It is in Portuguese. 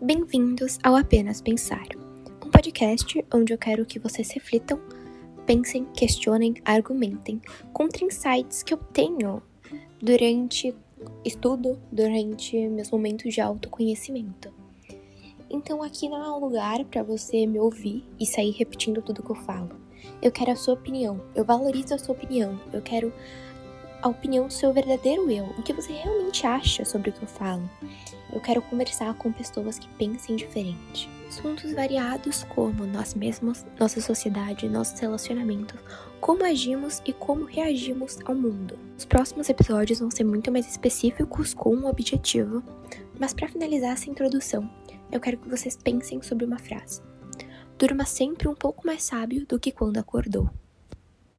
Bem-vindos ao Apenas Pensar, um podcast onde eu quero que vocês reflitam, pensem, questionem, argumentem contra insights que eu tenho durante estudo, durante meus momentos de autoconhecimento. Então aqui não é um lugar para você me ouvir e sair repetindo tudo que eu falo. Eu quero a sua opinião, eu valorizo a sua opinião, eu quero a opinião do seu verdadeiro eu, o que você realmente acha sobre o que eu falo. Eu quero conversar com pessoas que pensem diferente. Assuntos variados como nós mesmos, nossa sociedade, nossos relacionamentos, como agimos e como reagimos ao mundo. Os próximos episódios vão ser muito mais específicos com um objetivo, mas para finalizar essa introdução, eu quero que vocês pensem sobre uma frase. Durma sempre um pouco mais sábio do que quando acordou.